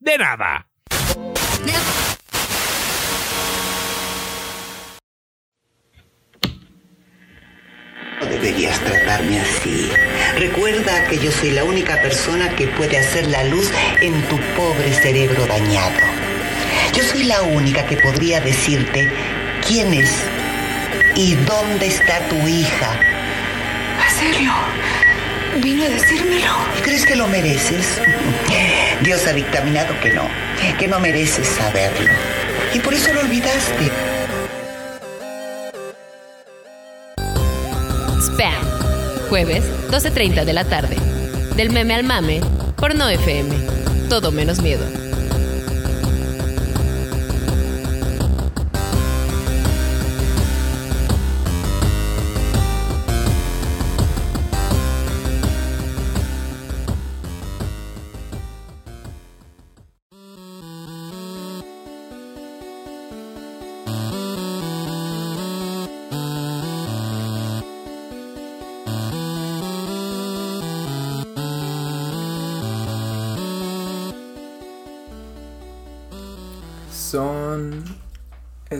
de nada. No deberías tratarme así. Recuerda que yo soy la única persona que puede hacer la luz en tu pobre cerebro dañado. Yo soy la única que podría decirte quién es y dónde está tu hija. serio? Vino a decírmelo. ¿Crees que lo mereces? Dios ha dictaminado que no, que no mereces saberlo. Y por eso lo olvidaste. Spam. Jueves, 12.30 de la tarde. Del meme al mame, por No FM. Todo menos miedo.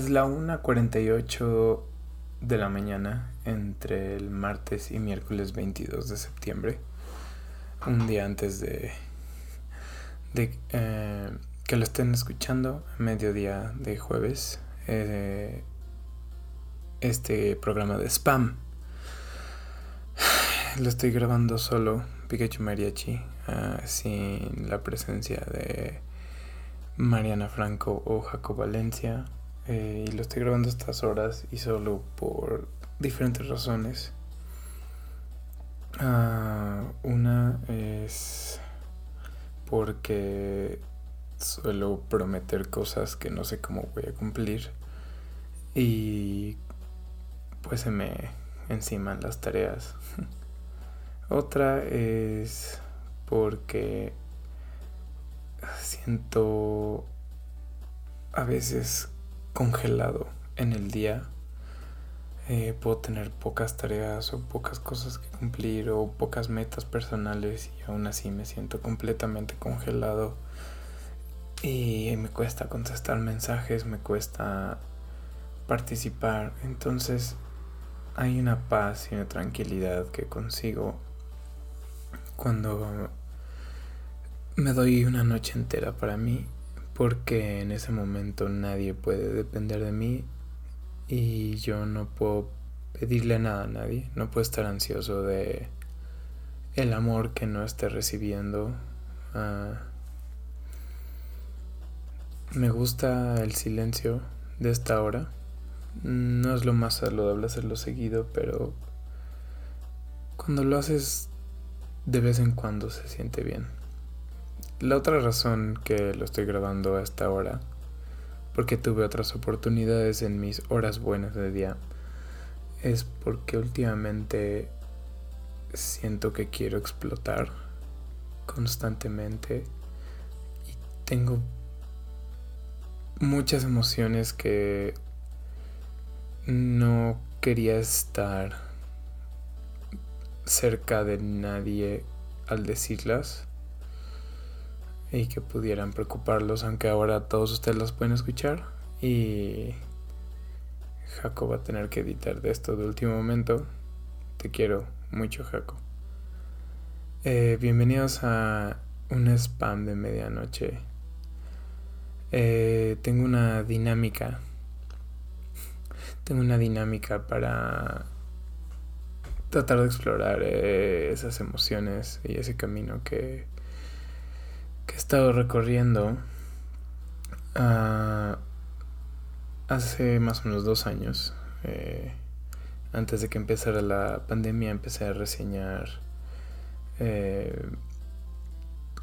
Es la 1.48 de la mañana entre el martes y miércoles 22 de septiembre. Un día antes de. eh, que lo estén escuchando, mediodía de jueves. Eh, este programa de spam. Lo estoy grabando solo, Pikachu Mariachi, ah, sin la presencia de Mariana Franco o Jaco Valencia. Eh, y lo estoy grabando estas horas y solo por diferentes razones. Ah, una es porque suelo prometer cosas que no sé cómo voy a cumplir y pues se me enciman las tareas. Otra es porque siento a veces congelado en el día. Eh, puedo tener pocas tareas o pocas cosas que cumplir o pocas metas personales y aún así me siento completamente congelado y me cuesta contestar mensajes, me cuesta participar. Entonces hay una paz y una tranquilidad que consigo cuando me doy una noche entera para mí porque en ese momento nadie puede depender de mí y yo no puedo pedirle nada a nadie, no puedo estar ansioso de el amor que no esté recibiendo. Ah, me gusta el silencio de esta hora. No es lo más saludable hacerlo seguido, pero cuando lo haces de vez en cuando se siente bien. La otra razón que lo estoy grabando a esta hora, porque tuve otras oportunidades en mis horas buenas de día, es porque últimamente siento que quiero explotar constantemente y tengo muchas emociones que no quería estar cerca de nadie al decirlas y que pudieran preocuparlos, aunque ahora todos ustedes las pueden escuchar y Jaco va a tener que editar de esto de último momento. Te quiero mucho, Jaco. Eh, bienvenidos a un spam de medianoche. Eh, tengo una dinámica. Tengo una dinámica para tratar de explorar eh, esas emociones y ese camino que que he estado recorriendo ah, hace más o menos dos años. Eh, antes de que empezara la pandemia empecé a reseñar eh,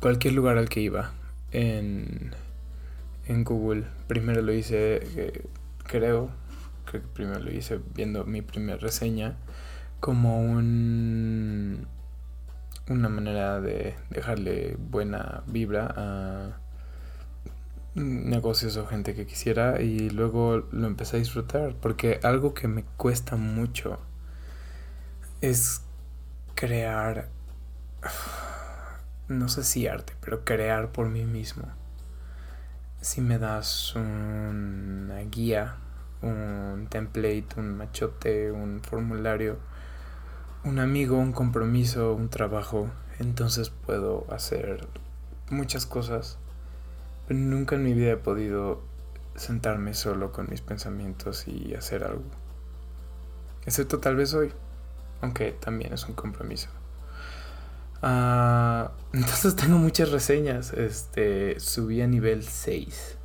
cualquier lugar al que iba en en Google. Primero lo hice, eh, creo, creo que primero lo hice viendo mi primera reseña como un una manera de dejarle buena vibra a negocios o gente que quisiera y luego lo empecé a disfrutar porque algo que me cuesta mucho es crear no sé si arte pero crear por mí mismo. Si me das una guía un template un machote un formulario un amigo, un compromiso, un trabajo, entonces puedo hacer muchas cosas. Pero nunca en mi vida he podido sentarme solo con mis pensamientos y hacer algo. Excepto tal vez hoy, aunque también es un compromiso. Ah, entonces tengo muchas reseñas. Este, subí a nivel 6.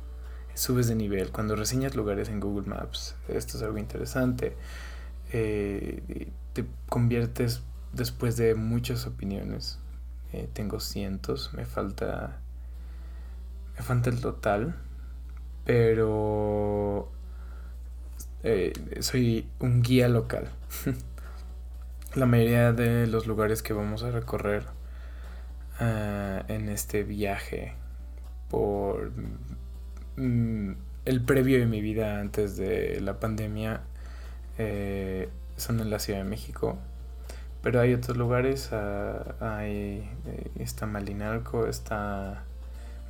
Subes de nivel. Cuando reseñas lugares en Google Maps, esto es algo interesante. Eh, te conviertes después de muchas opiniones. Eh, tengo cientos, me falta. Me falta el total. Pero. Eh, soy un guía local. La mayoría de los lugares que vamos a recorrer ah, en este viaje por mm, el previo de mi vida antes de la pandemia eh, son en la Ciudad de México. Pero hay otros lugares, uh, hay, eh, está Malinalco, está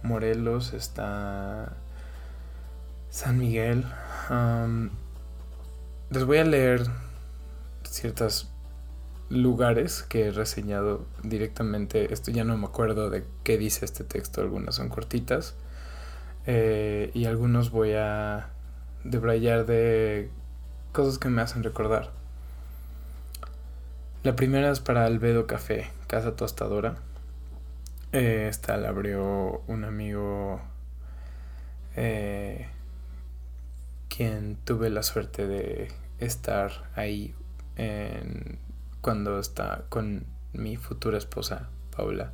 Morelos, está San Miguel. les voy a leer ciertos lugares que he reseñado directamente. Esto ya no me acuerdo de qué dice este texto, algunas son cortitas. Eh, y algunos voy a debrayar de cosas que me hacen recordar. La primera es para Albedo Café, casa tostadora. Eh, esta la abrió un amigo eh, quien tuve la suerte de estar ahí cuando está con mi futura esposa, Paula,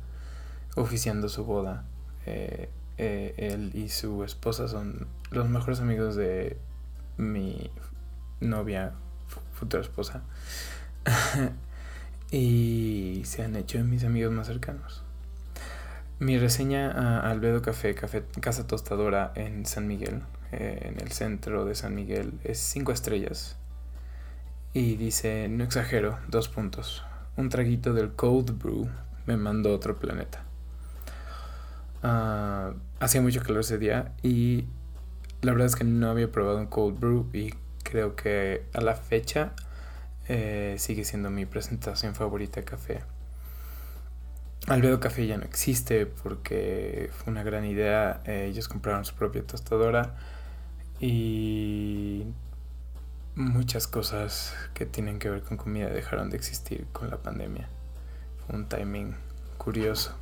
oficiando su boda. Eh, él y su esposa son los mejores amigos de mi novia, futura esposa. y se han hecho mis amigos más cercanos. Mi reseña a Albedo Café, Café Casa Tostadora en San Miguel, eh, en el centro de San Miguel, es 5 estrellas. Y dice, no exagero, dos puntos. Un traguito del Cold Brew me mandó a otro planeta. Uh, hacía mucho calor ese día y la verdad es que no había probado un Cold Brew y creo que a la fecha eh, sigue siendo mi presentación favorita café. Albedo Café ya no existe porque fue una gran idea. Eh, ellos compraron su propia tostadora y muchas cosas que tienen que ver con comida dejaron de existir con la pandemia. Fue un timing curioso.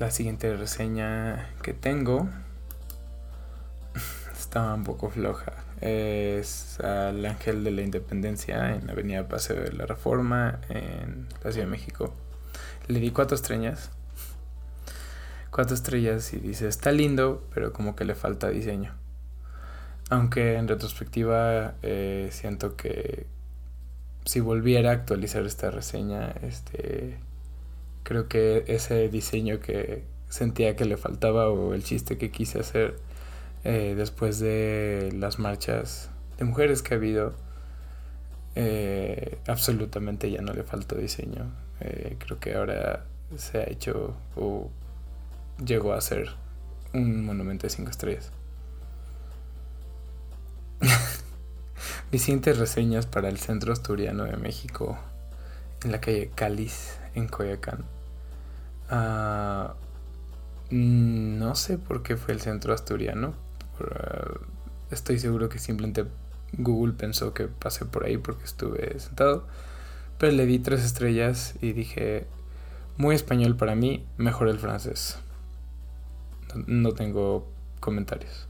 La siguiente reseña que tengo estaba un poco floja es al Ángel de la Independencia en la Avenida Paseo de la Reforma en la Ciudad de México. Le di cuatro estrellas. Cuatro estrellas y dice, está lindo, pero como que le falta diseño. Aunque en retrospectiva eh, siento que si volviera a actualizar esta reseña, este creo que ese diseño que sentía que le faltaba o el chiste que quise hacer eh, después de las marchas de mujeres que ha habido, eh, absolutamente ya no le faltó diseño. Eh, creo que ahora se ha hecho o llegó a ser un monumento de cinco estrellas. Mis reseñas para el Centro Asturiano de México en la calle Cáliz, en Coyacán. Ah, mm, no sé por qué fue el Centro Asturiano, eh, estoy seguro que simplemente Google pensó que pasé por ahí porque estuve sentado. Pero le di tres estrellas y dije, muy español para mí, mejor el francés. No, tengo comentarios.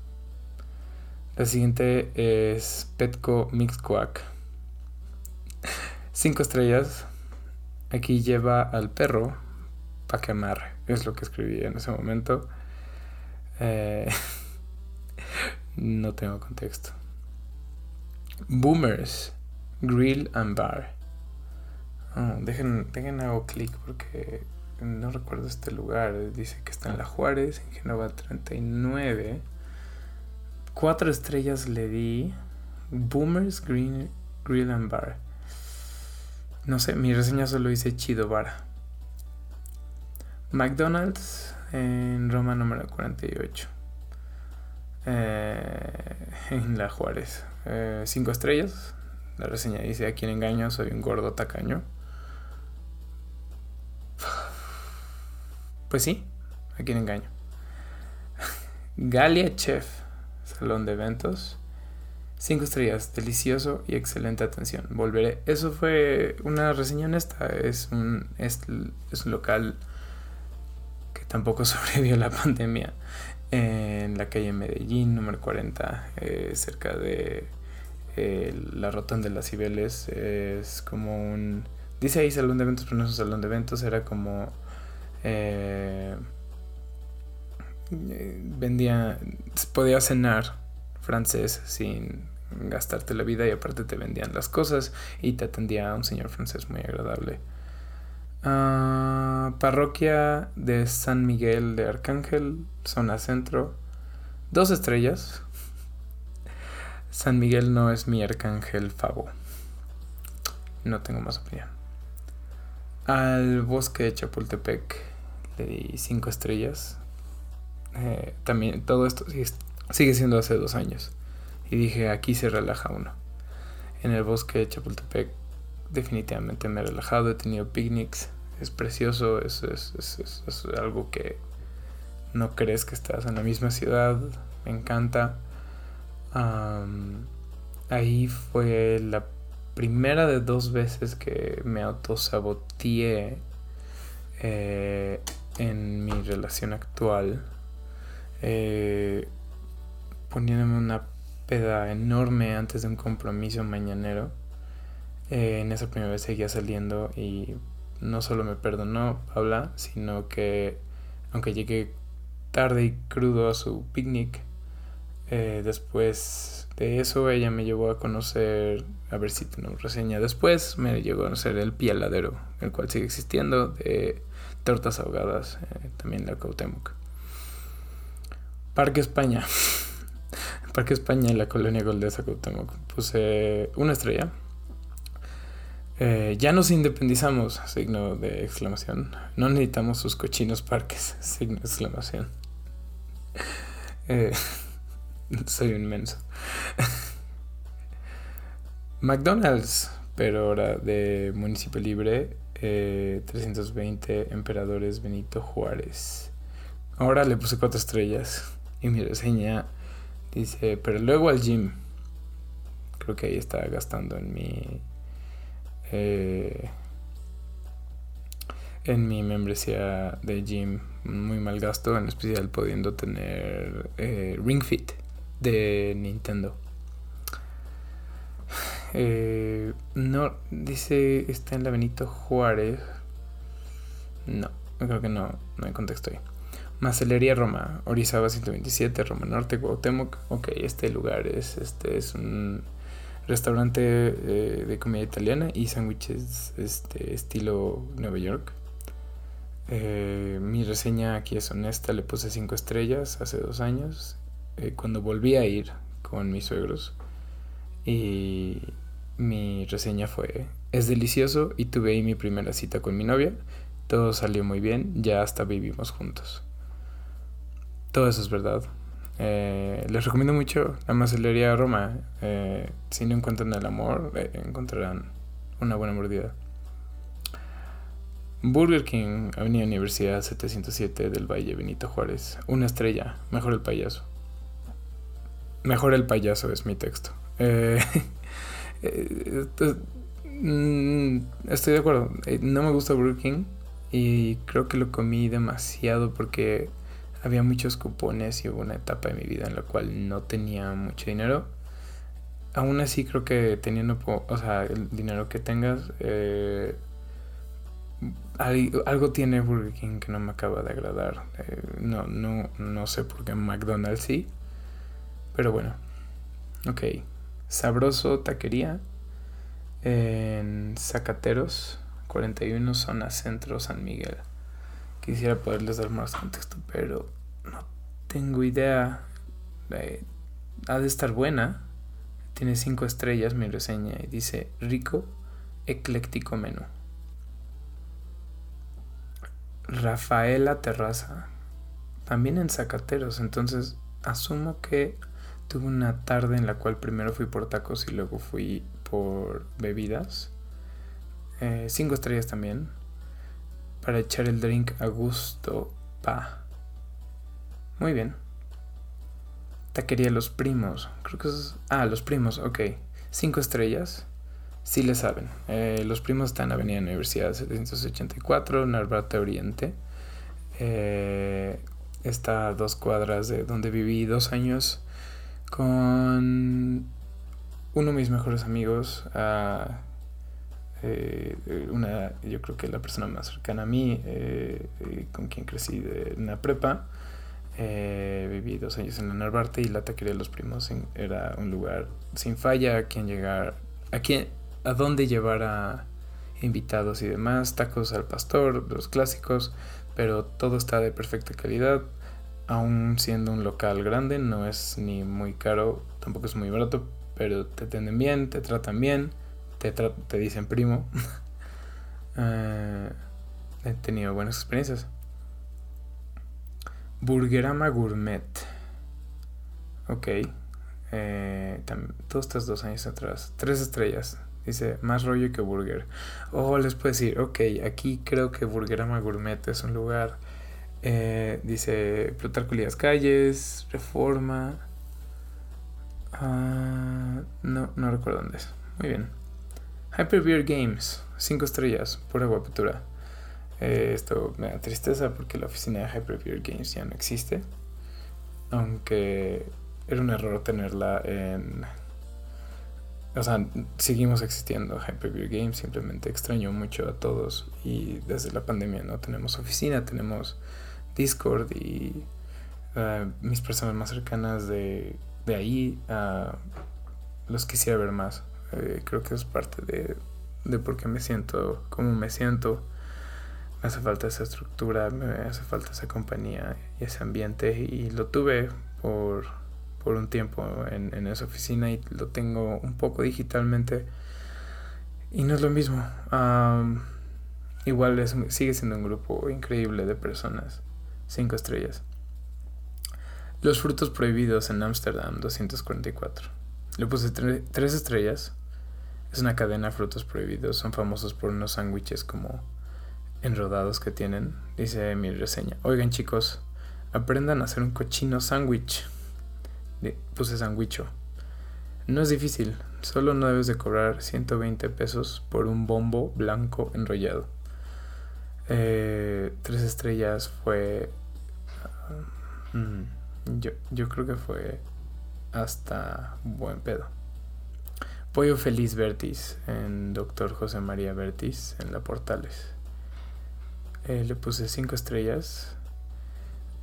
La siguiente es Petco Mix Quack. Cinco estrellas. Aquí lleva al perro para que amarre. Es lo que escribí en ese momento. Eh, no tengo contexto. Boomers, Grill and Bar. Oh, dejen, dejen hago clic porque no recuerdo este lugar. Dice que está en La Juárez, en Genova 39. Cuatro estrellas le di. Boomers Grill and Bar. No sé, mi reseña solo dice Chido Bar. McDonald's en Roma número 48. Eh, en La Juárez. Eh, cinco estrellas. La reseña dice: A quien engaño, soy un gordo tacaño. Pues sí, a quien engaño. Galia Chef, salón de eventos. Cinco estrellas, delicioso y excelente atención. Volveré. Eso fue una reseña honesta. Es un, es, un local que tampoco sobrevivió la pandemia. En la calle Medellín, número 40, eh, cerca de eh, la rotonda de las Cibeles. Es como un. Dice ahí salón de eventos, pero no es un salón de eventos. Era como. Eh, vendía. Podía cenar francés sin gastarte la vida y aparte te vendían las cosas y te atendía un señor francés muy agradable. Ah, parroquia de San Miguel de Arcángel, zona centro, dos estrellas. San Miguel no es mi arcángel favo. No tengo más opinión. Al bosque de Chapultepec le di cinco estrellas. Eh, también todo esto Sigue siendo hace dos años. Y dije, aquí se relaja uno. En el bosque de Chapultepec definitivamente me he relajado, he tenido picnics, es precioso, es, es, algo que no crees que estás en la misma ciudad, me encanta. ahí fue la primera de dos veces que me autosaboteé eh, en mi relación actual. Eh, poniéndome una peda enorme antes de un compromiso mañanero. Eh, en esa primera vez seguía saliendo y no solo me perdonó Paula, sino que aunque llegué tarde y crudo a su picnic, eh, después de eso ella me llevó a conocer, a ver si tenemos reseña después, me llegó a conocer el Pialadero, el cual sigue existiendo, de tortas ahogadas, eh, también de Cautemoc. Parque España. Parque España y la colonia Goldesa Cuauhtémoc. Puse una estrella. Eh, ya nos independizamos, signo de exclamación. No necesitamos sus cochinos parques, signo de exclamación. Eh, soy un inmenso. McDonald's, pero ahora de municipio libre, 320 eh, Emperadores Benito Juárez. Ahora le puse cuatro estrellas y mi reseña Dice, pero luego al gym. Creo que ahí está gastando en mi. Eh, en mi membresía de gym. Muy mal gasto, en especial pudiendo tener eh, Ring Fit de Nintendo. Eh, no, dice, está en la Benito Juárez. No, creo que no, no hay contexto ahí. Macelería Roma, Orizaba 127, Roma Norte, Cuauhtémoc. Ok, este lugar es, este es un restaurante eh, de comida italiana y sándwiches este, estilo Nueva York. Eh, mi reseña aquí es honesta, le puse 5 estrellas hace dos años, eh, cuando volví a ir con mis suegros. Y mi reseña fue, es delicioso y tuve ahí mi primera cita con mi novia. Todo salió muy bien, ya hasta vivimos juntos. Todo eso es verdad. Eh, les recomiendo mucho la macelería Roma. Eh, si no encuentran el amor, eh, encontrarán una buena mordida. Burger King, Avenida Universidad 707 del Valle Benito Juárez. Una estrella. Mejor el payaso. Mejor el payaso es mi texto. Mm, estoy de acuerdo. No me gusta Burger King y creo que lo comí demasiado porque había muchos cupones y hubo una etapa de mi vida en la cual no tenía mucho dinero. Aún así creo que teniendo, o sea, el dinero que tengas, eh, algo tiene Burger King que no me acaba de agradar. Eh, no, no, no sé por qué McDonald's sí. Pero bueno. Ok. Sabroso Taquería. En Zacateros. 41 zona centro San Miguel. Quisiera poderles dar más contexto, pero no tengo idea. Eh, ha de estar buena. Tiene 5 estrellas mi reseña y dice rico, ecléctico menú. Rafaela Terraza. También en Zacateros. Entonces asumo que tuve una tarde en la cual primero fui por tacos y luego fui por bebidas. Eh, cinco estrellas también. Para echar el drink a gusto. Pa. Muy bien. Taquería Los Primos. Creo que es... Ah, Los Primos, ok. Cinco estrellas. Sí le saben. Eh, los Primos están en Avenida Universidad 784, Narvarte Oriente. Eh, está a dos cuadras de donde viví dos años con uno de mis mejores amigos. Ah, eh, una, yo creo que la persona más cercana a mí, con quien crecí en la prepa. Viví dos años en la Narvarte y la taquería de los primos era un lugar sin falla a quien llegar, a quien, a dónde llevar a invitados y demás, tacos al pastor, los clásicos, pero todo está de perfecta calidad, aún siendo un local grande, no es ni muy caro, tampoco es muy barato, pero te atienden bien, te tratan bien, te, te dicen primo. Eh, he tenido buenas experiencias. Burgerama Gourmet. Ok. Eh, todos estos dos años atrás. Tres estrellas. Dice, más rollo que burger. O les puedo decir, ok, aquí creo que Burgerama Gourmet es un lugar. Eh, dice, Plutarco Calles, Reforma. Ah, no, no recuerdo dónde es. Muy bien. Hyperbeer Games, 5 estrellas, pura guapitura. Eh, esto me da tristeza porque la oficina de Hyperbeer Games ya no existe. Aunque era un error tenerla en o sea, seguimos existiendo Hyperview Games, simplemente extraño mucho a todos y desde la pandemia no tenemos oficina, tenemos Discord y uh, mis personas más cercanas de, de ahí uh, los quisiera ver más. Eh, creo que es parte de, de por qué me siento como me siento. Hace falta esa estructura, me hace falta esa compañía y ese ambiente y lo tuve por por un tiempo en, esa oficina y lo tengo un poco digitalmente y no es lo mismo. igual es, sigue siendo un grupo increíble de personas. Cinco estrellas. Los frutos prohibidos en Ámsterdam, 244. Le puse tres estrellas. Es una cadena de frutos prohibidos. Son famosos por unos sándwiches como enrodados que tienen. Dice mi reseña. Oigan chicos, aprendan a hacer un cochino sándwich puse sandwicho. No es difícil, solo no debes de cobrar 120 pesos por un bombo blanco enrollado. Eh, tres estrellas fue... Mm, yo, yo creo que fue hasta buen pedo. Pollo Feliz Vertis en Doctor José María Vertis en la Portales. Eh, le puse cinco estrellas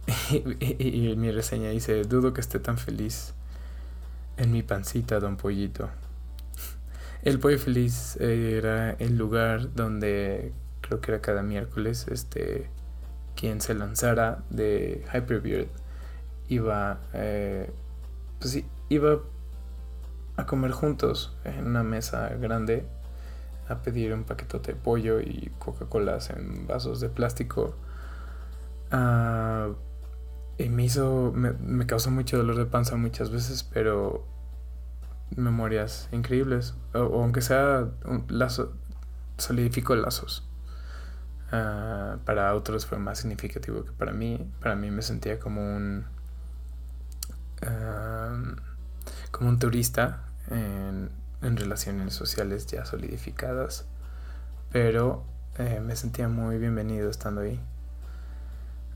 y, mi reseña dice, dudo que esté tan feliz en mi pancita, don Pollito. El Pollo Feliz era el lugar donde creo que era cada miércoles, este, quien se lanzara de Hyperbeard iba, eh, pues iba a comer juntos en una mesa grande a pedir un paquetote de pollo y Coca-Colas en vasos de plástico. Uh, y me hizo, me, causó mucho dolor de panza muchas veces, pero memorias increíbles. O, aunque sea un solidificó lazos. Ah, para otros fue más significativo que para mí. Para mí me sentía como un como un turista en, relaciones sociales ya solidificadas. Pero eh, me sentía muy bienvenido estando ahí.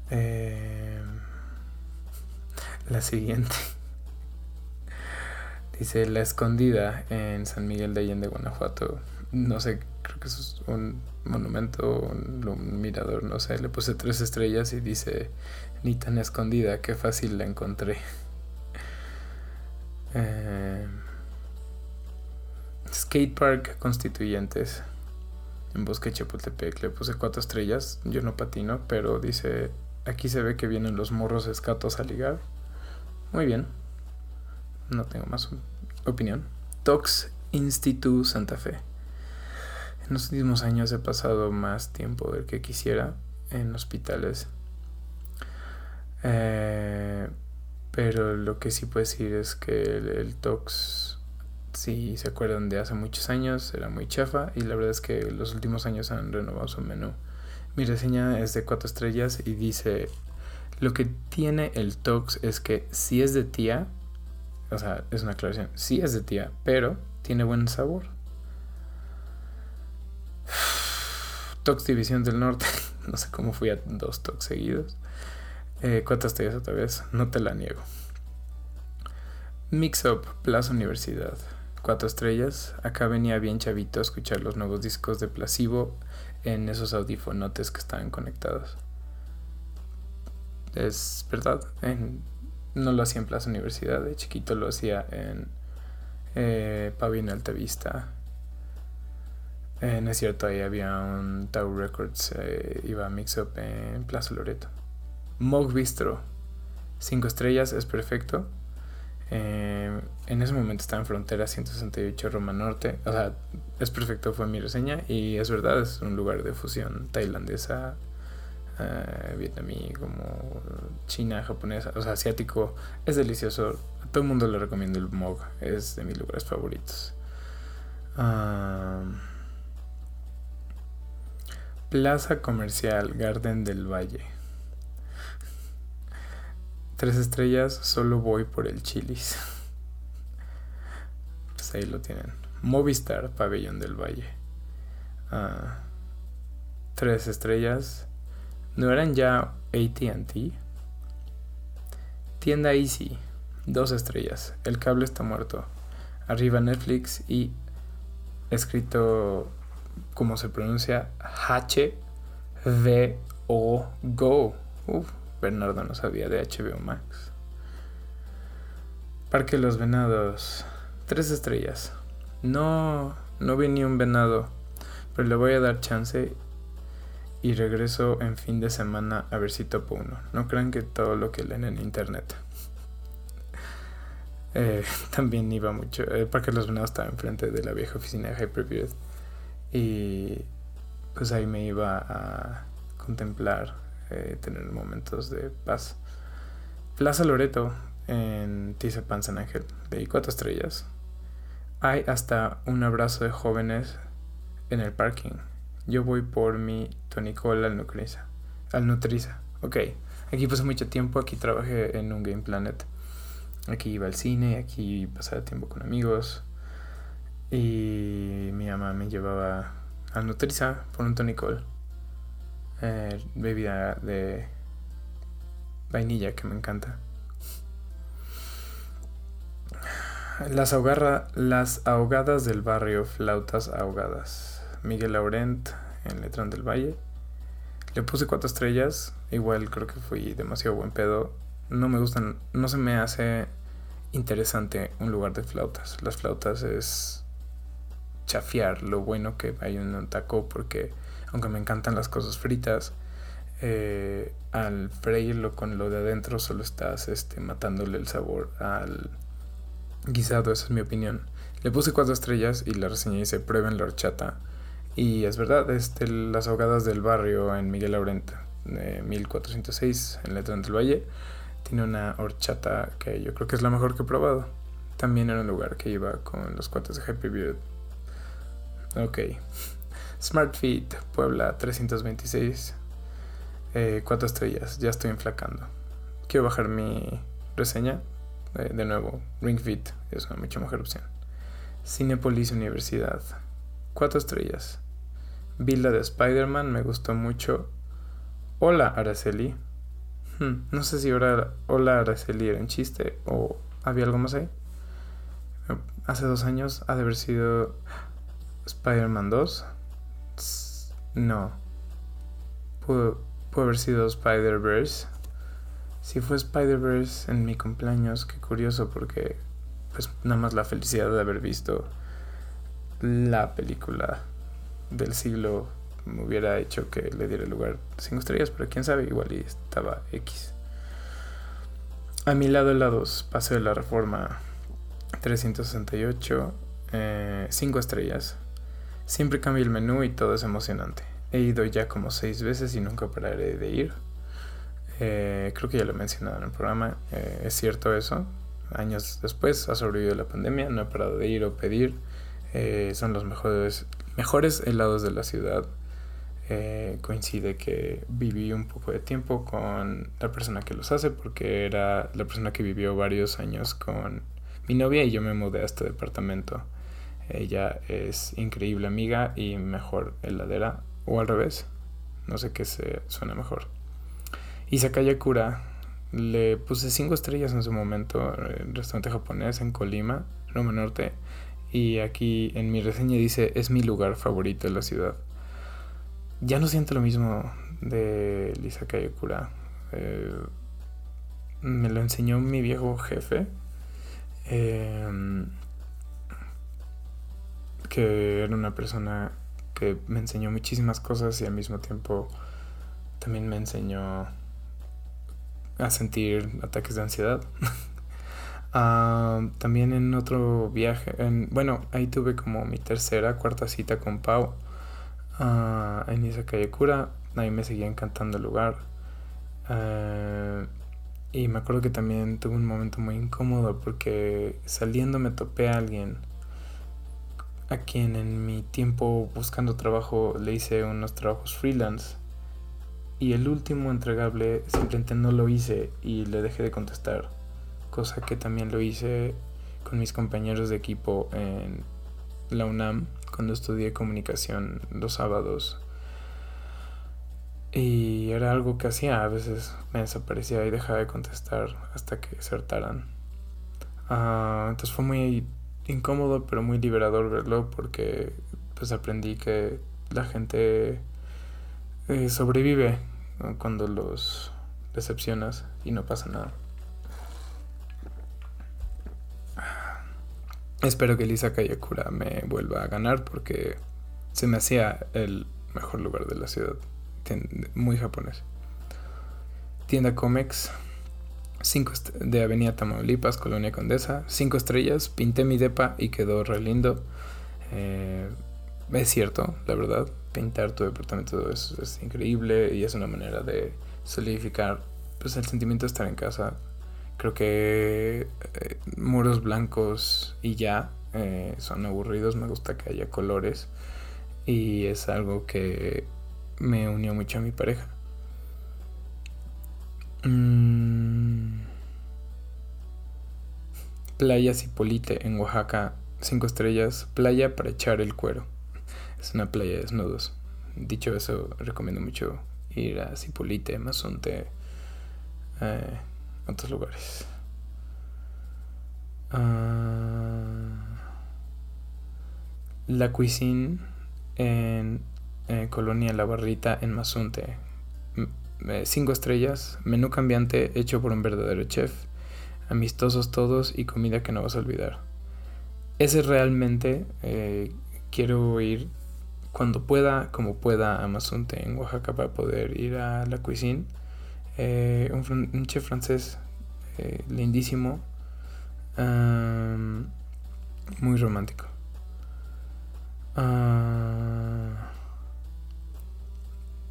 Eh, la siguiente. Dice La Escondida en San Miguel de Allende, Guanajuato. no sé, creo que eso es un monumento, un, mirador, no sé, le puse tres estrellas y dice, ni tan escondida, qué fácil la encontré. Eh, skate Park Constituyentes en Bosque Chapultepec le puse cuatro estrellas, yo no patino, pero dice, aquí se ve que vienen los morros escatos a ligar. Muy bien, no tengo más opinión. Tox Institute Santa Fe. En los últimos años he pasado más tiempo del que quisiera en hospitales. Eh, pero lo que sí puedo decir es que el, Tox, si se acuerdan de hace muchos años, era muy chafa y la verdad es que los últimos años han renovado su menú. Mi reseña es de 4 estrellas y dice, lo que tiene el Tox es que si es de tía, o sea, es una aclaración, si es de tía, pero tiene buen sabor. Tox División del Norte. no sé cómo fui a dos Tox seguidos. Eh, ¿Cuántas estrellas otra vez? No te la niego. Mix Up Plaza Universidad. Cuatro estrellas. Acá venía bien chavito escuchar los nuevos discos de Placebo en esos audifonotes que estaban conectados. Es verdad. no lo hacía en Plaza Universidad. De chiquito lo hacía en eh, Pavino Altavista. Eh, no es cierto, ahí había un Tau Records, eh, iba a Mix Up en Plaza Loreto. Mog Bistro, 5 estrellas, es perfecto. Eh, en ese momento está en frontera 168 Roma Norte. O sea, es perfecto, fue mi reseña. Y es verdad, es un lugar de fusión tailandesa, vietnamí, como china, japonesa, o sea, asiático. Es delicioso todo el mundo le recomiendo el Mog, es de mis lugares favoritos. Plaza Comercial Garden del Valle. Tres estrellas, solo voy por el chilis. Pues ahí lo tienen. Movistar, Pabellón del Valle. Ah, tres estrellas. ¿No eran ya ATT? Tienda Easy. Dos estrellas. El cable está muerto. Arriba Netflix y escrito como se pronuncia H V O Go. Uf, Bernardo no sabía de HBO Max. Parque Los Venados. Tres estrellas. No, no vi ni un venado, pero le voy a dar chance y regreso en fin de semana a ver si topo uno. No crean que todo lo que leen en internet. Eh, también iba mucho. El Parque de los Venados estaba enfrente de la vieja oficina de Hyperbeard. Y pues ahí me iba a contemplar, eh, tener momentos de paz. Plaza Loreto en Tizapan San Ángel, de cuatro estrellas. Hay hasta un abrazo de jóvenes en el parking. Yo voy por mi tonicola al Nutriza. Al Nutriza. Ok. Aquí pasé mucho tiempo. Aquí trabajé en un Game Planet. Aquí iba al cine, aquí pasaba tiempo con amigos. Y mi mamá me llevaba al Nutriza por un tonicol. Eh, bebida de vainilla que me encanta. Las, las ahogadas del barrio, flautas ahogadas. Miguel Laurent en Letrán del Valle. Le puse cuatro estrellas. Igual creo que fui demasiado buen pedo. No me gustan, no se me hace interesante un lugar de flautas. Las flautas es chafiar lo bueno que hay en un taco porque aunque me encantan las cosas fritas, eh, al freírlo con lo de adentro solo estás este, matándole el sabor al guisado, esa es mi opinión. Le puse cuatro estrellas y la reseña dice prueben la horchata. Y es verdad, este, las ahogadas del barrio en Miguel Laurent, de 1406 en Letrán del Valle tiene una horchata que yo creo que es la mejor que he probado. También era un lugar que iba con los cuates de Happy Beard. Ok. Smart Fit, Puebla 326. Eh, cuatro estrellas. Ya estoy enflacando. Quiero bajar mi reseña. Eh, de nuevo, Ring Fit es una mucho mejor opción. Cinepolis Universidad. Cuatro estrellas. Villa de Spider-Man me gustó mucho. Hola Araceli. Hmm, no sé si ahora Hola Araceli era un chiste o había algo más ahí. Hace dos años ha de haber sido. Spider-Man 2. No. Pudo, haber sido Spider-Verse. Si fue Spider-Verse en mi cumpleaños, qué curioso porque pues nada más la felicidad de haber visto la película del siglo me hubiera hecho que le diera lugar 5 estrellas, pero quién sabe, igual y estaba X. A mi lado el lado Paseo de la Reforma 368, 5 eh, estrellas. Siempre cambia el menú y todo es emocionante. He ido ya como 6 veces y nunca pararé de ir. Eh, creo que ya lo he mencionado en el programa. Eh, es cierto eso. Años después ha sobrevivido la pandemia. No he parado de ir o pedir. son los mejores, mejores helados de la ciudad. Eh, coincide que viví un poco de tiempo con la persona que los hace porque era la persona que vivió varios años con mi novia y yo me mudé a este departamento. Ella es increíble amiga y mejor heladera o al revés. No sé qué se suena mejor. Y Kura le puse cinco estrellas en su momento en restaurante japonés en Colima, Roma Norte. Y aquí en mi reseña dice es mi lugar favorito de la ciudad ya no siento lo mismo de Lisa Kayakura. Eh, me lo enseñó mi viejo jefe. Em, que era una persona que me enseñó muchísimas cosas y al mismo tiempo también me enseñó a sentir ataques de ansiedad. Ah, también en otro viaje, en, bueno, ahí tuve como mi tercera, cuarta cita con Pau uh, en Izakayakura. A mí me seguía encantando el lugar. Uh, y me acuerdo que también tuve un momento muy incómodo porque saliendo me topé a alguien a quien en mi tiempo buscando trabajo le hice unos trabajos freelance. Y el último entregable simplemente no lo hice y le dejé de contestar. Cosa que también lo hice con mis compañeros de equipo en la UNAM cuando estudié comunicación los sábados. Y era algo que hacía, a veces me desaparecía y dejaba de contestar hasta que acertaran. Ah, entonces fue muy incómodo pero muy liberador verlo porque pues aprendí que la gente eh, sobrevive cuando los decepcionas y no pasa nada. Espero que Lisa Kayakura me vuelva a ganar porque se me hacía el mejor lugar de la ciudad. Muy japonés. Tienda Comex, cinco de Avenida Tamaulipas, Colonia Condesa. Cinco estrellas. Pinté mi depa y quedó re lindo. Eh, es cierto, la verdad. Pintar tu departamento es, es, increíble y es una manera de solidificar pues, el sentimiento de estar en casa Creo que eh, muros blancos y ya eh, son aburridos. Me gusta que haya colores. Y es algo que me unió mucho a mi pareja. Mm. Playa Cipolite en Oaxaca, 5 estrellas, playa para echar el cuero. Es una playa de desnudos. Dicho eso, recomiendo mucho ir a Cipolite, Mazunte, eh, otros lugares. Ah, la Cuisine en Colonia La Barrita en Mazunte. Eh, cinco estrellas, menú cambiante hecho por un verdadero chef, amistosos todos y comida que no vas a olvidar. Ese realmente eh, quiero ir cuando pueda, como pueda, a Mazunte en Oaxaca para poder ir a la Cuisine eh, un, chef francés eh, lindísimo, muy romántico. Ah,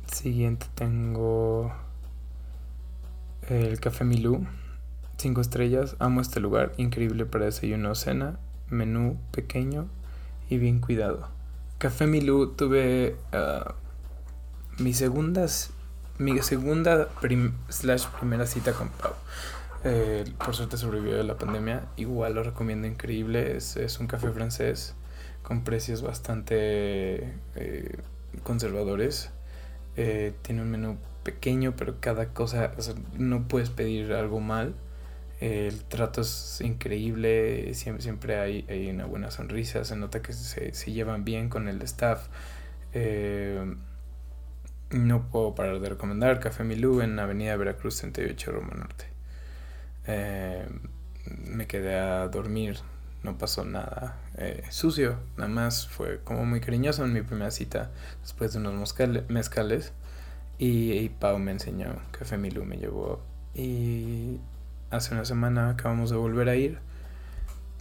siguiente tengo el Café Milú, 5 estrellas, amo este lugar, increíble para desayuno o cena, menú pequeño y bien cuidado. Café Milú tuve uh, mis segundas mi segunda slash primera cita con Pau. Eh, por suerte sobrevivió a la pandemia. Igual lo recomiendo increíble. Es, un café francés con precios bastante eh, conservadores. Eh, tiene un menú pequeño, pero cada cosa, no puedes pedir algo mal. El trato es increíble, siempre, siempre hay, una buena sonrisa, se nota que se, se llevan bien con el staff. Eh, no puedo parar de recomendar Café Milú en Avenida Veracruz 38 Roma Norte. Eh, me quedé a dormir, no pasó nada eh, sucio, nada más fue como muy cariñoso en mi primera cita después de unos mezcales. Y, y Pau me enseñó, Café Milú me llevó. Y hace una semana acabamos de volver a ir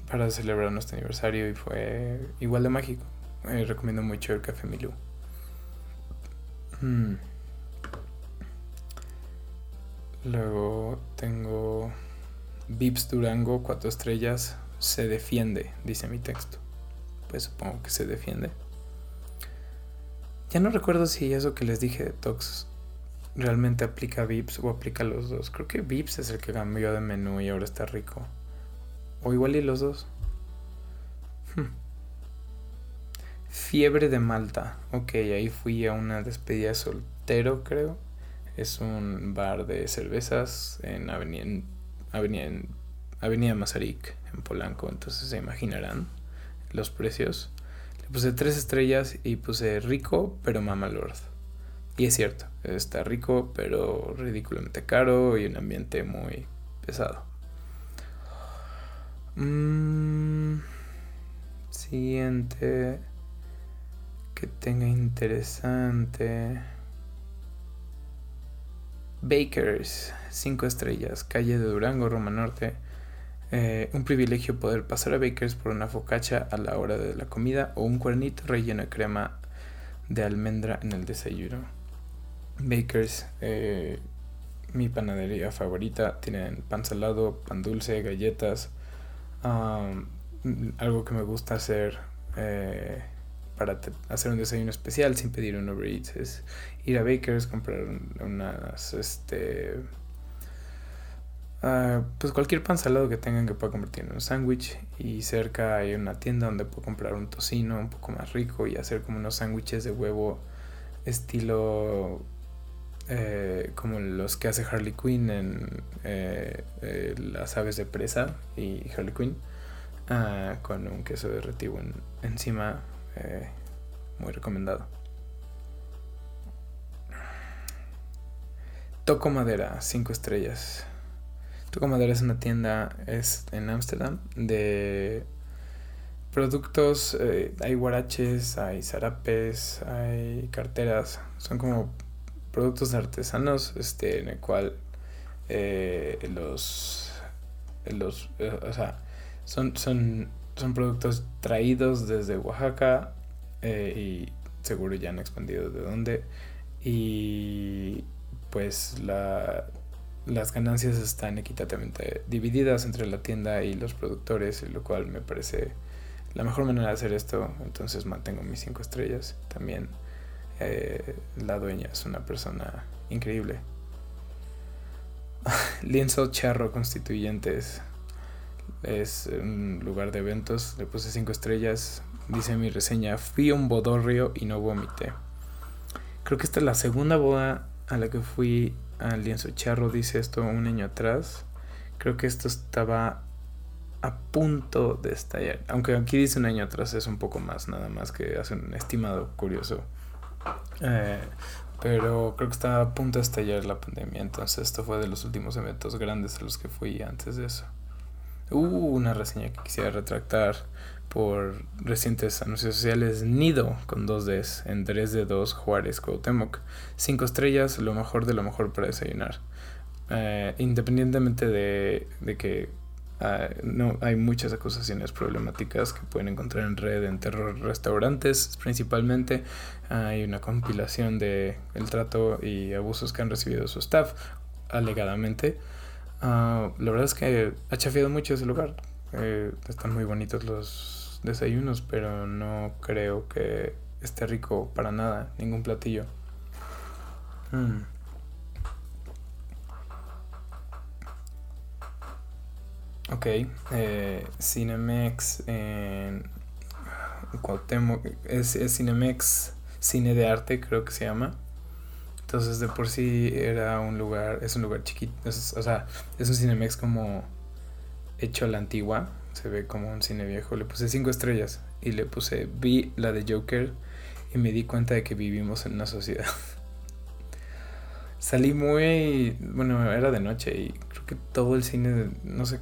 para celebrar nuestro aniversario y fue igual de mágico. Eh, recomiendo mucho el Café Milú. Mm. Luego tengo Vips Durango, cuatro estrellas, se defiende, dice mi texto. Pues supongo que se defiende. Ya no recuerdo si eso que les dije de Tox realmente aplica Vips o aplica los dos. Creo que Vips es el que cambió de menú y ahora está rico. O igual y los dos. Hmm. Fiebre de Malta. Ok, ahí fui a una despedida soltero, creo. Es un bar de cervezas en Avenida, en, Avenida, en Avenida Mazarik, en Polanco. Entonces se imaginarán los precios. Le puse tres estrellas y puse rico, pero mamalord. Y es cierto, está rico, pero ridículamente caro y un ambiente muy pesado. Mm, siguiente que tenga interesante. Bakers, 5 estrellas, calle de Durango, Roma Norte. Eh, un privilegio poder pasar a Bakers por una focacha a la hora de la comida o un cuernito relleno de crema de almendra en el desayuno. Bakers, eh, mi panadería favorita. Tienen pan salado, pan dulce, galletas. algo que me gusta hacer eh, para hacer un desayuno especial sin pedir un Uber Eats es ir a Bakers, comprar unas, este, uh, pues cualquier pan salado que tengan que pueda convertir en un sándwich y cerca hay una tienda donde puedo comprar un tocino un poco más rico y hacer como unos sándwiches de huevo estilo eh, como los que hace Harley Quinn en eh, eh, las aves de presa y Harley Quinn uh, con un queso derretido en, encima muy recomendado. Toco Madera 5 estrellas. Toco Madera es una tienda es en Ámsterdam de productos hay guaraches hay zarapes hay carteras son como productos artesanos, este, en el cual eh, los, los, eh, o sea, son, son, son productos traídos desde Oaxaca eh, y seguro ya han expandido de dónde. Y pues la, las ganancias están equitativamente divididas entre la tienda y los productores, lo cual me parece la mejor manera de hacer esto, entonces mantengo mis cinco estrellas. También eh, la dueña es una persona increíble. Lienzo Charro Constituyentes es un lugar de eventos. Le puse 5 estrellas. Dice mi reseña: Fui un bodorrio y no vomité. Creo que esta es la segunda boda a la que fui al Lienzo Charro. Dice esto un año atrás. Creo que esto estaba a punto de estallar. Aunque aquí dice un año atrás, es un poco más, nada más que hace un estimado curioso. Eh, pero creo que estaba a punto de estallar la pandemia, entonces esto fue de los últimos eventos grandes a los que fui antes de eso. Hubo una reseña que quisiera retractar por recientes anuncios sociales. Nido con dos Ds en 3 de 2 Juárez Cuauhtémoc. 5 estrellas, lo mejor de lo mejor para desayunar. Eh, independientemente de, de que Ah, no, hay muchas acusaciones problemáticas que pueden encontrar en red en terror restaurantes principalmente. Hay una compilación de el trato y abusos que han recibido su staff, alegadamente. Ah, la verdad es que ha chafiado mucho ese lugar. Eh, están muy bonitos los desayunos, pero no creo que esté rico para nada, ningún platillo. Mm. Ok, eh, Cinemex en Cuauhtémoc, es, Cinemex Cine de Arte, creo que se llama. Entonces, de por sí era un lugar, es un lugar chiquito, o sea, es un Cinemex como hecho a la antigua, se ve como un cine viejo, le puse cinco estrellas y le puse, vi la de Joker y me di cuenta de que vivimos en una sociedad. Salí muy, bueno, era de noche y creo que todo el cine, no sé,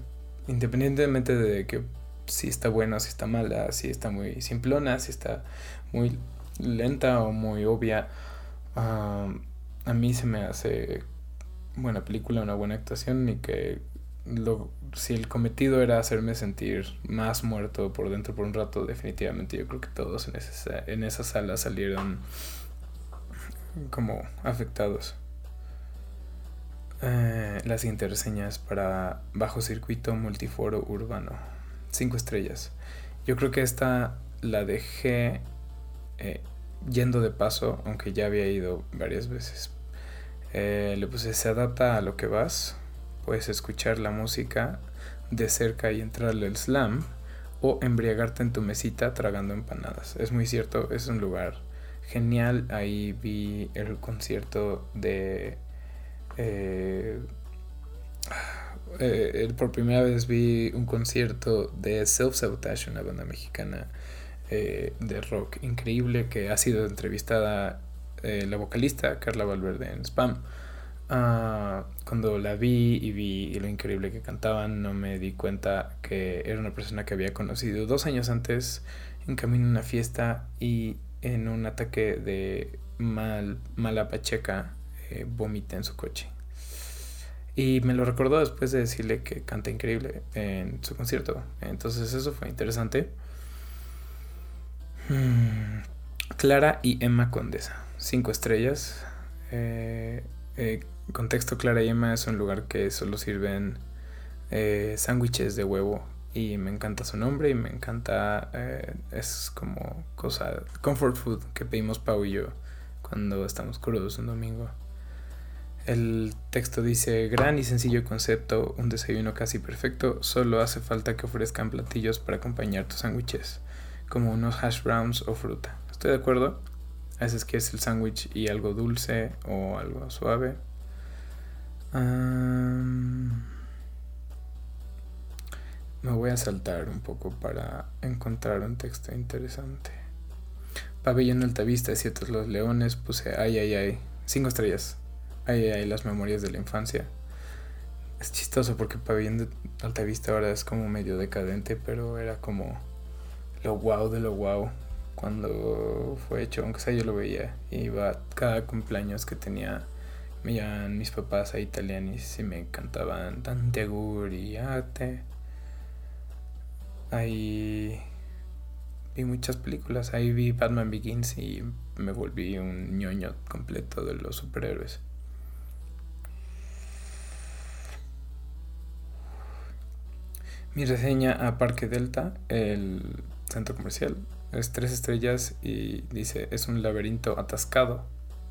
independientemente de que si está buena, si está mala, si está muy simplona, si está muy lenta o muy obvia, a mí se me hace buena película, una buena actuación y que lo, si el cometido era hacerme sentir más muerto por dentro por un rato, definitivamente yo creo que todos en esa, en esa sala salieron como afectados. Eh, la siguiente reseña es para Bajo Circuito Multiforo Urbano. Cinco estrellas. Yo creo que esta la dejé eh, yendo de paso, aunque ya había ido varias veces. Eh, le puse, se adapta a lo que vas. Puedes escuchar la música de cerca y entrarle el slam o embriagarte en tu mesita tragando empanadas. Es muy cierto, es un lugar genial. Ahí vi el concierto de eh, eh, por primera vez vi un concierto de Self Sabotage, una banda mexicana eh, de rock increíble que ha sido entrevistada la vocalista Carla Valverde en Spam. Ah, cuando la vi y vi lo increíble que cantaban, no me di cuenta que era una persona que había conocido dos años antes en camino a una fiesta y en un ataque de mal, mala pacheca eh, en su coche. Y me lo recordó después de decirle que canta increíble en su concierto. Entonces eso fue interesante. Hmm, Clara y Emma Condesa. Cinco estrellas. Eh, eh, contexto, Clara y Emma es un lugar que solo sirven sándwiches de huevo. Y me encanta su nombre y me encanta... es como cosa... Comfort food que pedimos Pau y yo cuando estamos crudos un domingo. El texto dice, gran y sencillo concepto, un desayuno casi perfecto, solo hace falta que ofrezcan platillos para acompañar tus sándwiches, como unos hash browns o fruta. ¿Estoy de acuerdo? A veces que es el sándwich y algo dulce o algo suave. me voy a saltar un poco para encontrar un texto interesante. Pabellón Altavista, ciertos los leones, puse ay ay ay, cinco estrellas. Ahí hay las memorias de la infancia. Es chistoso porque Pabellón de Alta Vista ahora es como medio decadente, pero era como lo wow de lo wow cuando fue hecho, aunque sea yo lo veía. Iba cada cumpleaños que tenía, me llamaban mis papás a italianis y me cantaban Tante y Ate. Ahí vi muchas películas, ahí vi Batman Begins y me volví un ñoño completo de los superhéroes. Mi reseña a Parque Delta, el centro comercial, es tres estrellas y dice es un laberinto atascado,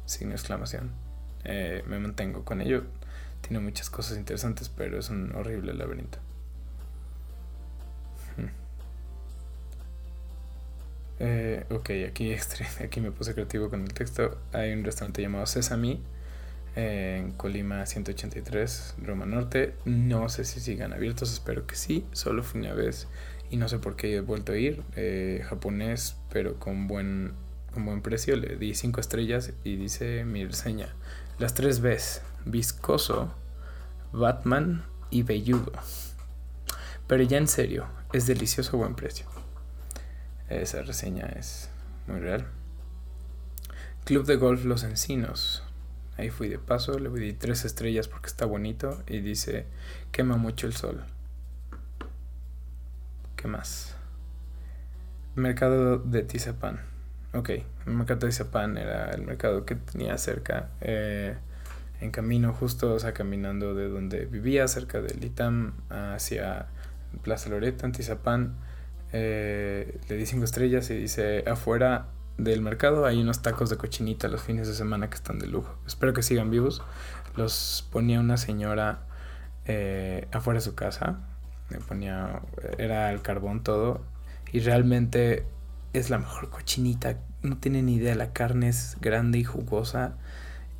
sin exclamación. Eh, me mantengo con ello. Tiene muchas cosas interesantes, pero es un horrible laberinto. Eh, ok, aquí, aquí me puse creativo con el texto. Hay un restaurante llamado Sesame en Colima 183, Roma Norte. No sé si sigan abiertos, espero que sí. Solo fue una vez y no sé por qué he vuelto a ir. Eh, japonés, pero con buen, con buen precio. Le di 5 estrellas y dice mi reseña. Las tres veces, viscoso, Batman y velludo. Pero ya en serio, es delicioso buen precio. Esa reseña es muy real. Club de Golf Los Encinos, Ahí fui de paso, le di tres estrellas porque está bonito y dice, quema mucho el sol. ¿Qué más? Mercado de Tizapán. Ok, el mercado de Tizapán era el mercado que tenía cerca, eh, en camino justo, o sea, caminando de donde vivía, cerca del ITAM, hacia Plaza Loreto, en Tizapán. Eh, le di cinco estrellas y dice, afuera del mercado hay unos tacos de cochinita los fines de semana que están de lujo. Espero que sigan vivos. Los ponía una señora eh, afuera de su casa. Me ponía, era el carbón todo. Y realmente es la mejor cochinita. No tienen idea. La carne es grande y jugosa.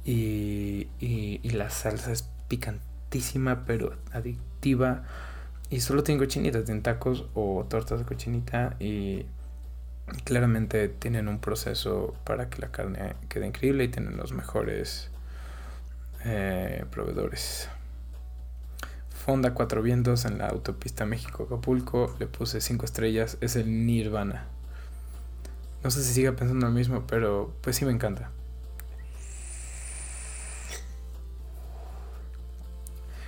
Y, y, la salsa es picantísima, pero adictiva. y solo tienen cochinitas, tienen tacos o tortas de cochinita y claramente tienen un proceso para que la carne quede increíble y tienen los mejores eh, proveedores. Fonda Cuatro Vientos en la autopista México-Acapulco. Le puse cinco estrellas. Es el Nirvana. No sé si siga pensando lo mismo, pero pues sí me encanta.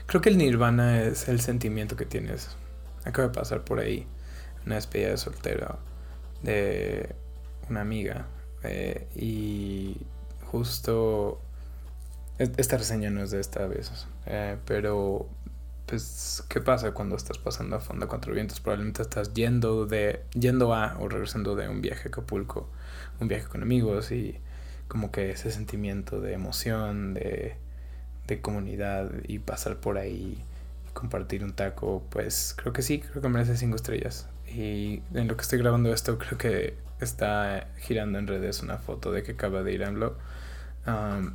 Creo que el nirvana es el sentimiento que tienes. Acabo de pasar por ahí una despedida de soltero de una amiga eh, y justo esta reseña no es de esta vez, eh, pero pues qué pasa cuando estás pasando a fondo cuatro vientos probablemente estás yendo de yendo a o regresando de un viaje a Acapulco un viaje con amigos y como que ese sentimiento de emoción de de comunidad y pasar por ahí y compartir un taco, pues creo que sí, creo que merece cinco estrellas. Y en lo que estoy grabando esto, creo que está girando en redes una foto de que acaba de ir AMLO.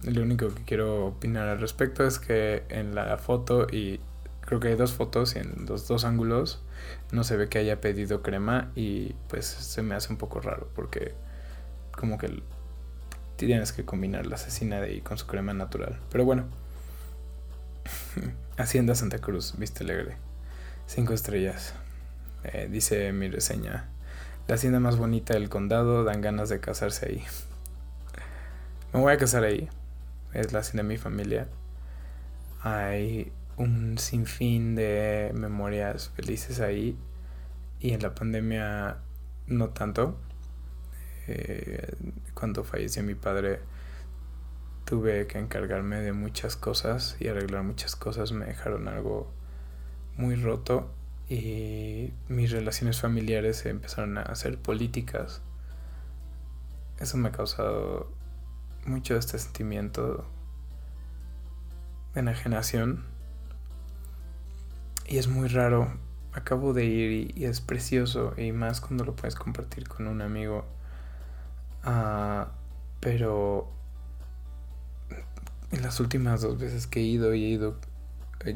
lo único que quiero opinar al respecto es que en la foto, y creo que hay dos fotos y en los dos ángulos no se ve que haya pedido crema y pues se me hace un poco raro porque como que tienes que combinar la asesina de ahí con su crema natural. Pero bueno. Hacienda Santa Cruz, viste alegre. Cinco estrellas. Eh, dice mi reseña. La hacienda más bonita del condado, dan ganas de casarse ahí. Me voy a casar ahí. Es la hacienda de mi familia. Hay un sinfín de memorias felices ahí. Y en la pandemia no tanto. Eh, cuando falleció mi padre tuve que encargarme de muchas cosas y arreglar muchas cosas me dejaron algo muy roto y mis relaciones familiares empezaron a hacer políticas. Eso me ha causado mucho este sentimiento de enajenación y es muy raro. Acabo de ir y, es precioso y más cuando lo puedes compartir con un amigo. Uh, pero en las últimas dos veces que he ido y he ido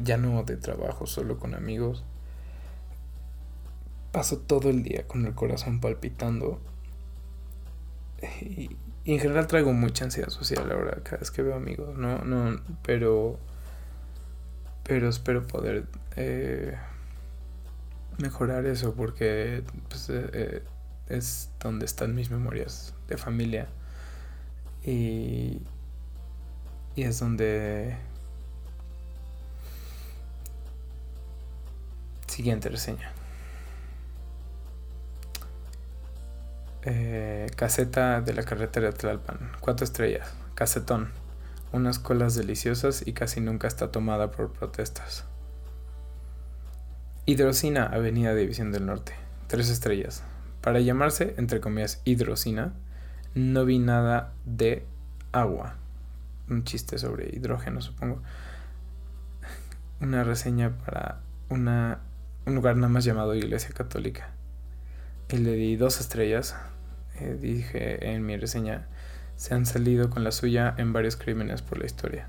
ya no de trabajo, solo con amigos, paso todo el día con el corazón palpitando. Y, en general traigo mucha ansiedad social ahora cada vez que veo amigos, no, no, pero, pero espero poder eh, mejorar eso porque pues, eh, es donde están mis memorias de familia y y es donde... Siguiente reseña. Eh, caseta de la carretera de Tlalpan. Cuatro estrellas. Casetón. Unas colas deliciosas y casi nunca está tomada por protestas. Hidrocina, Avenida División del Norte. Tres estrellas. Para llamarse, entre comillas, hidrocina, no vi nada de agua un chiste sobre hidrógeno, supongo. Una reseña para una, un lugar nada más llamado Iglesia Católica. Y le di dos estrellas. Eh, dije en mi reseña, se han salido con la suya en varios crímenes por la historia.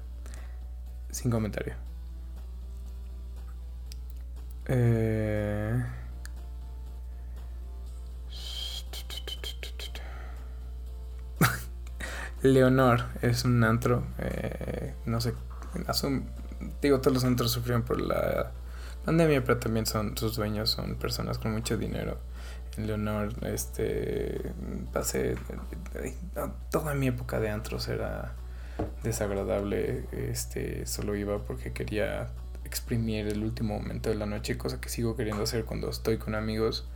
Sin comentario. Eh... Leonor es un antro, eh, no sé, digo, todos los antros sufrieron por la pandemia, pero también son sus dueños, son personas con mucho dinero. Leonor, este, pasé, toda mi época de antros era desagradable, este, solo iba porque quería exprimir el último momento de la noche, cosa que sigo queriendo hacer cuando estoy con amigos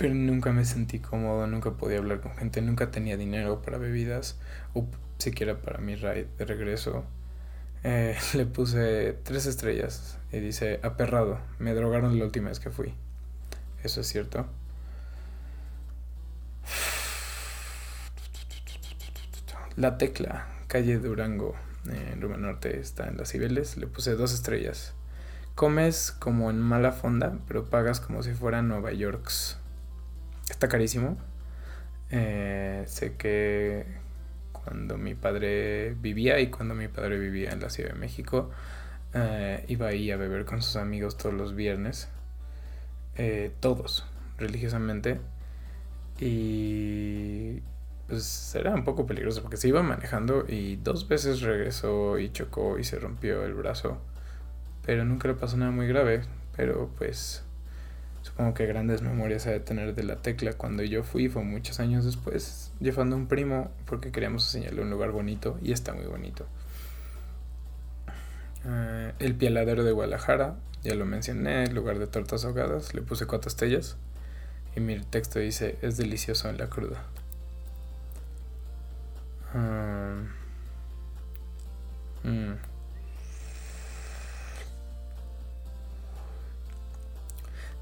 pero nunca me sentí cómodo, nunca podía hablar con gente, nunca tenía dinero para bebidas o siquiera para mi ride de regreso. Eh, le puse tres estrellas y dice, aperrado, me drogaron la última vez que fui. Eso es cierto. La Tecla, calle Durango, en Roma Norte, está en las Cibeles. Le puse dos estrellas. Comes como en mala fonda, pero pagas como si fuera Nueva York's. Está carísimo. Eh, sé que cuando mi padre vivía y cuando mi padre vivía en la Ciudad de México, Eh, iba ahí a beber con sus amigos todos los viernes. Eh, todos, religiosamente. Y pues era un poco peligroso porque se iba manejando y dos veces regresó y chocó y se rompió el brazo. Pero nunca le pasó nada muy grave. Pero pues supongo que grandes memorias ha de tener de la tecla. Cuando yo fui fue muchos años después, llevando a un primo porque queríamos enseñarle un lugar bonito y está muy bonito. Eh, el Pialadero de Guadalajara, ya lo mencioné, el lugar de tortas ahogadas, le puse cuatro estrellas. Y mi texto dice, es delicioso en la cruda. Ah, mm.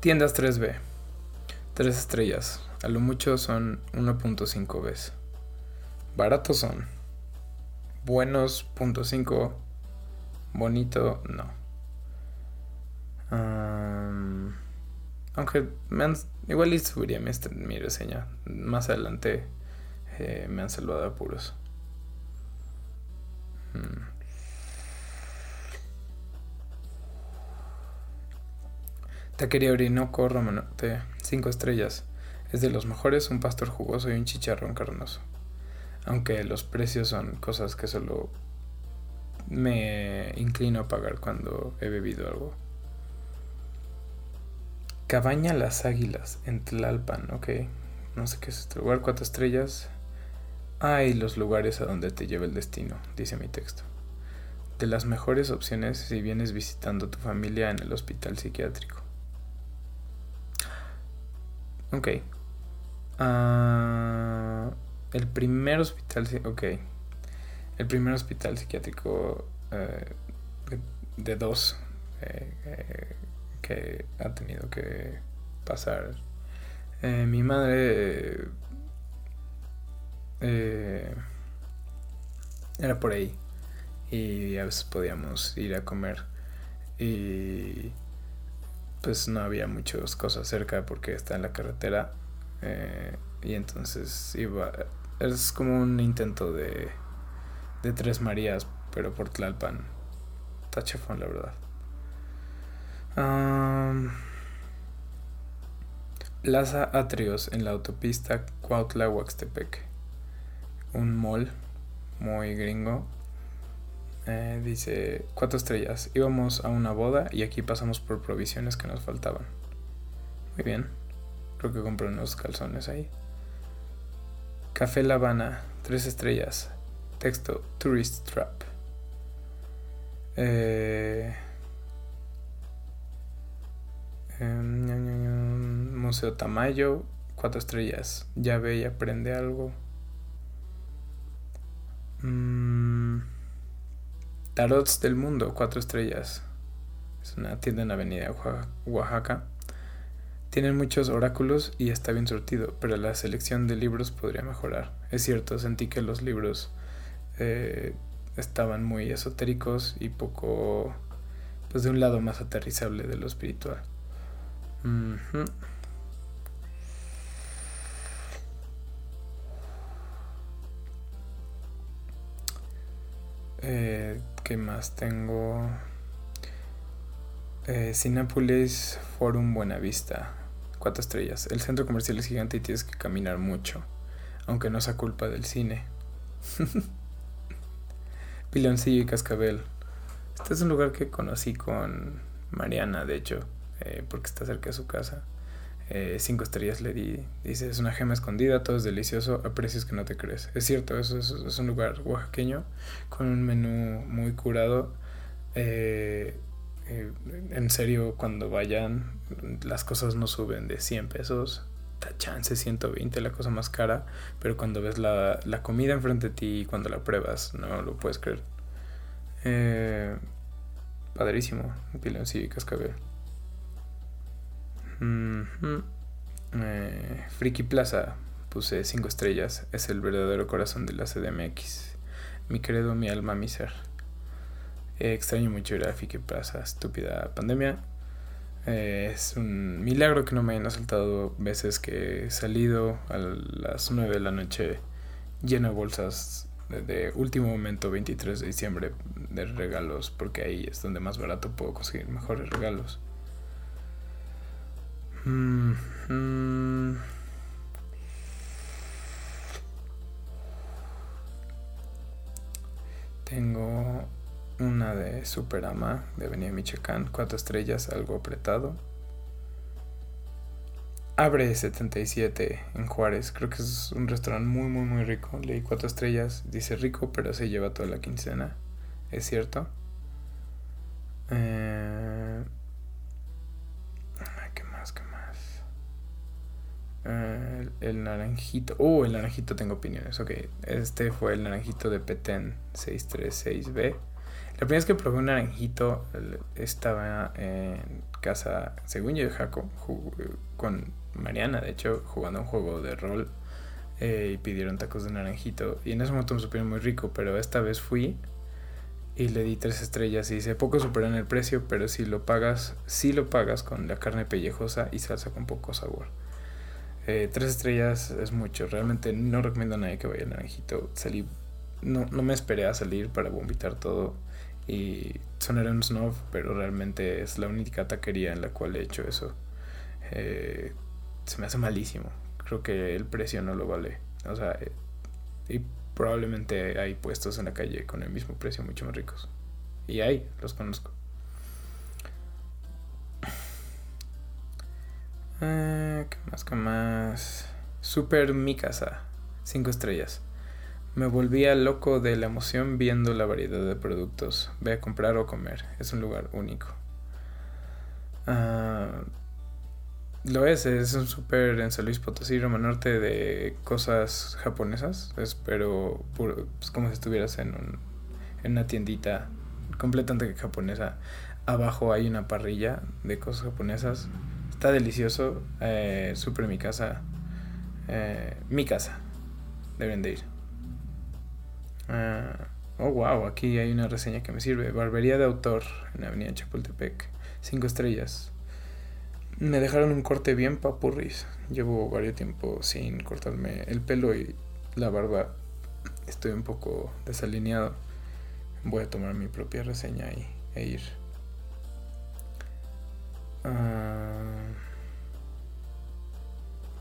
Tiendas 3B. 3 estrellas. A lo mucho son 1.5 b Baratos son. Buenos, punto Bonito, no. aunque me han, igual subiría mi, mi reseña. Más adelante eh, me han salvado apuros. Mm. Taquería Orinoco Romanote, 5 estrellas. Es de los mejores, un pastor jugoso y un chicharrón carnoso. Aunque los precios son cosas que solo me inclino a pagar cuando he bebido algo. Cabaña Las Águilas en Tlalpan, ok. No sé qué es este lugar, cuatro estrellas. Hay los lugares a donde te lleva el destino, dice mi texto. De las mejores opciones si vienes visitando tu familia en el hospital psiquiátrico. Ok. Ah, el primer hospital... Ok. El primer hospital psiquiátrico eh, de dos eh, eh, que ha tenido que pasar. mi madre era por ahí. Y a veces podíamos ir a comer. Y pues no había muchas cosas cerca porque está en la carretera. Y entonces iba. Es como un intento de, de Tres Marías, pero por Tlalpan. Tachefón, la verdad. Plaza Atrios en la autopista Cuautla-Huaxtepec un mall muy gringo. Eh, dice cuatro estrellas. Íbamos a una boda y aquí pasamos por provisiones que nos faltaban. Muy bien. Creo que compré unos calzones ahí. Café La Habana, tres estrellas. Texto Tourist Trap. Eh, em, Museo Tamayo, cuatro estrellas. Ya ve y aprende algo. Mm, Tarots del Mundo, cuatro estrellas. Es una tienda en avenida Oaxaca. Tienen muchos oráculos y está bien surtido, pero la selección de libros podría mejorar. Es cierto, sentí que los libros eh, estaban muy esotéricos y poco, pues de un lado más aterrizable de lo espiritual. Eh, ¿Qué más tengo? Eh, Cinépolis Forum Buenavista. Cuatro estrellas. El centro comercial es gigante y tienes que caminar mucho. Aunque no sea culpa del cine. Piloncillo y Cascabel. Este es un lugar que conocí con Mariana, de hecho, eh, porque está cerca de su casa. Eh, cinco estrellas le di. Dice, es una gema escondida, todo es delicioso, a precios que no te crees. Es cierto, eso es, un lugar oaxaqueño con un menú muy curado. Eh, en serio, cuando vayan, las cosas no suben de 100 pesos. Chance 120, la cosa más cara. Pero cuando ves la, la comida enfrente de ti y cuando la pruebas, no lo puedes creer. padrísimo, piloncillo y cascabel. Eh, Friki Plaza, puse 5 estrellas. Es el verdadero corazón de la CDMX. Mi querido, mi alma, mi ser. Eh, extraño mucho ir a Friki Plaza, estúpida pandemia. Eh, es un milagro que no me hayan asaltado veces que he salido a las 9 de la noche lleno de bolsas de último momento, 23 de diciembre, de regalos, porque ahí es donde más barato puedo conseguir mejores regalos. Mm, mm. Tengo una de Superama de Avenida Michoacán, cuatro estrellas, algo apretado. Abre 77 en Juárez. Creo que es un restaurante muy, muy, muy rico. Leí cuatro estrellas. Dice rico, pero se lleva toda la quincena. Es cierto. Eh... ¿Qué más? ¿Qué más? Eh, el, naranjito. Oh, el naranjito tengo opiniones. Ok, este fue el naranjito de Petén 636B. La primera vez que probé un naranjito estaba en casa, según yo, de Jaco, con Mariana, de hecho, jugando un juego de rol eh, y pidieron tacos de naranjito. Y en ese momento me supieron muy rico, pero esta vez fui y le di tres estrellas y dice, poco superan el precio, pero si lo pagas, si lo pagas con la carne pellejosa y salsa con poco sabor. Eh, tres estrellas es mucho, realmente no recomiendo a nadie que vaya al naranjito. Salí, no, no me esperé a salir para vomitar todo y sonaré un snob, pero realmente es la única taquería en la cual he hecho eso. Eh, se me hace malísimo. Creo que el precio no lo vale. O sea, eh, y probablemente hay puestos en la calle con el mismo precio mucho más ricos. Y hay, los conozco. Ah, ¿Qué más? ¿Qué más? Super mi casa. Cinco estrellas. Me volvía loco de la emoción viendo la variedad de productos. Ve a comprar o comer. Es un lugar único. Ah, lo es, es un súper en San Luis Potosí, Roma Norte, de cosas japonesas. Es, pero pues, como si estuvieras en, un, en una tiendita completamente japonesa. Abajo hay una parrilla de cosas japonesas. Está delicioso. Eh, súper mi casa. Eh, mi casa. Deben de ir. Ah, oh, wow. Aquí hay una reseña que me sirve. Barbería de autor en Avenida Chapultepec. Cinco estrellas. Me dejaron un corte bien papurris. Llevo varios tiempo sin cortarme el pelo y la barba. Estoy un poco desalineado. Voy a tomar mi propia reseña y, e ir.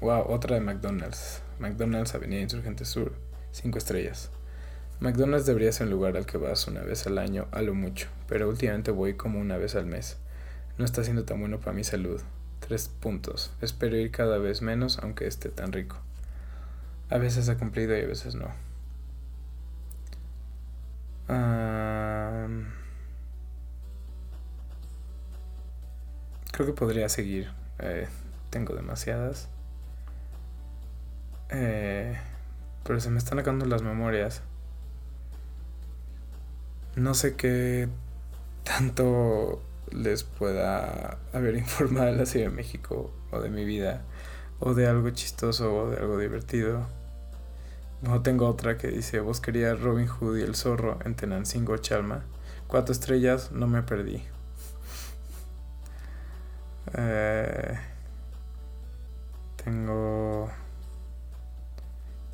wow, ah, otra de McDonald's. McDonald's Avenida Insurgente Sur. Cinco estrellas. McDonald's debería ser un lugar al que vas una vez al año, a lo mucho, pero últimamente voy como una vez al mes. No está siendo tan bueno para mi salud. Tres puntos. Espero ir cada vez menos aunque esté tan rico. A veces ha cumplido y a veces no. creo que podría seguir. Eh, tengo demasiadas. Eh, pero se me están acabando las memorias. No sé qué tanto les pueda haber informado de la Ciudad de México o de mi vida o de algo chistoso o de algo divertido. No tengo otra que dice quería Robin Hood y el zorro en Tenancingo Chalma. Cuatro estrellas, no me perdí. Eh, tengo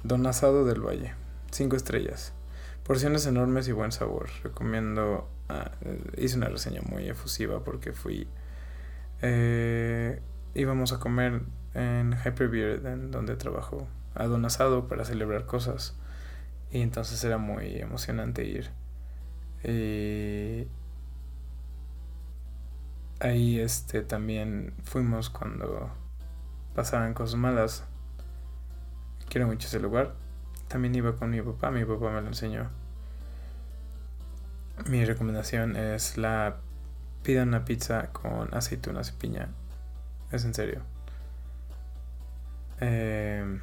Don Asado del Valle. Cinco estrellas. Porciones enormes y buen sabor. Recomiendo Ah, hice una reseña muy efusiva porque fui. Eh, íbamos a comer en Hyperbeard, en donde trabajo, a Don Asado para celebrar cosas. Y entonces era muy emocionante ir. Y ahí este también fuimos cuando pasaban cosas malas. Quiero mucho ese lugar. También iba con mi papá, mi papá me lo enseñó. Mi recomendación es la pida una pizza con aceitunas y piña. Es en serio. Eh.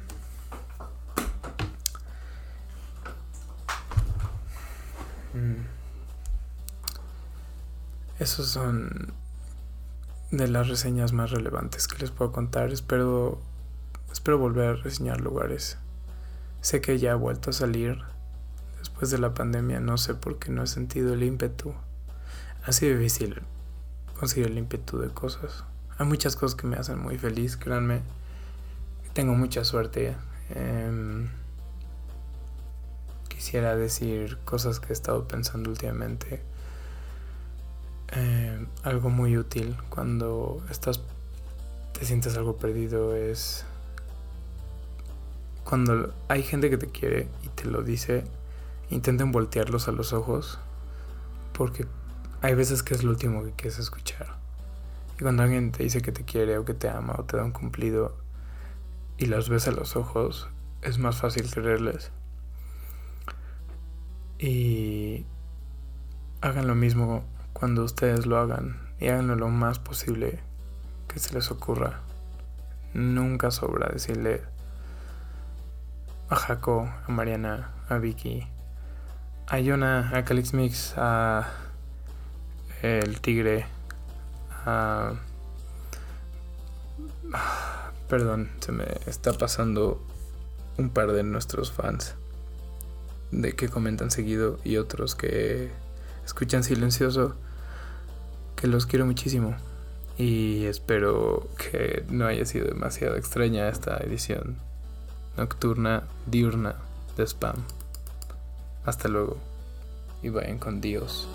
Esos son de las reseñas más relevantes que les puedo contar. Espero, espero volver a reseñar lugares. Sé que ya ha vuelto a salir Después de la pandemia no sé por qué no he sentido el ímpetu. Ha sido difícil conseguir el ímpetu de cosas. Hay muchas cosas que me hacen muy feliz, créanme. Tengo mucha suerte. Em, quisiera decir cosas que he estado pensando últimamente. Eh, algo muy útil cuando estás te sientes algo perdido es cuando hay gente que te quiere y te lo dice, intenten voltearlos a los ojos porque hay veces que es lo último que quieres escuchar. Y cuando alguien te dice que te quiere o que te ama o te da un cumplido y los ves a los ojos, es más fácil creerles. Y hagan lo mismo cuando ustedes lo hagan y háganlo lo más posible que se les ocurra. Nunca sobra decirle a Jaco, a Mariana, a Vicky, a Yona, a Calix Mix, a El Tigre, a... Perdón, se me está pasando un par de nuestros fans de que comentan seguido y otros que escuchan silencioso que los quiero muchísimo. Y espero que no haya sido demasiado extraña esta edición nocturna diurna de spam. Hasta luego y vayan con Dios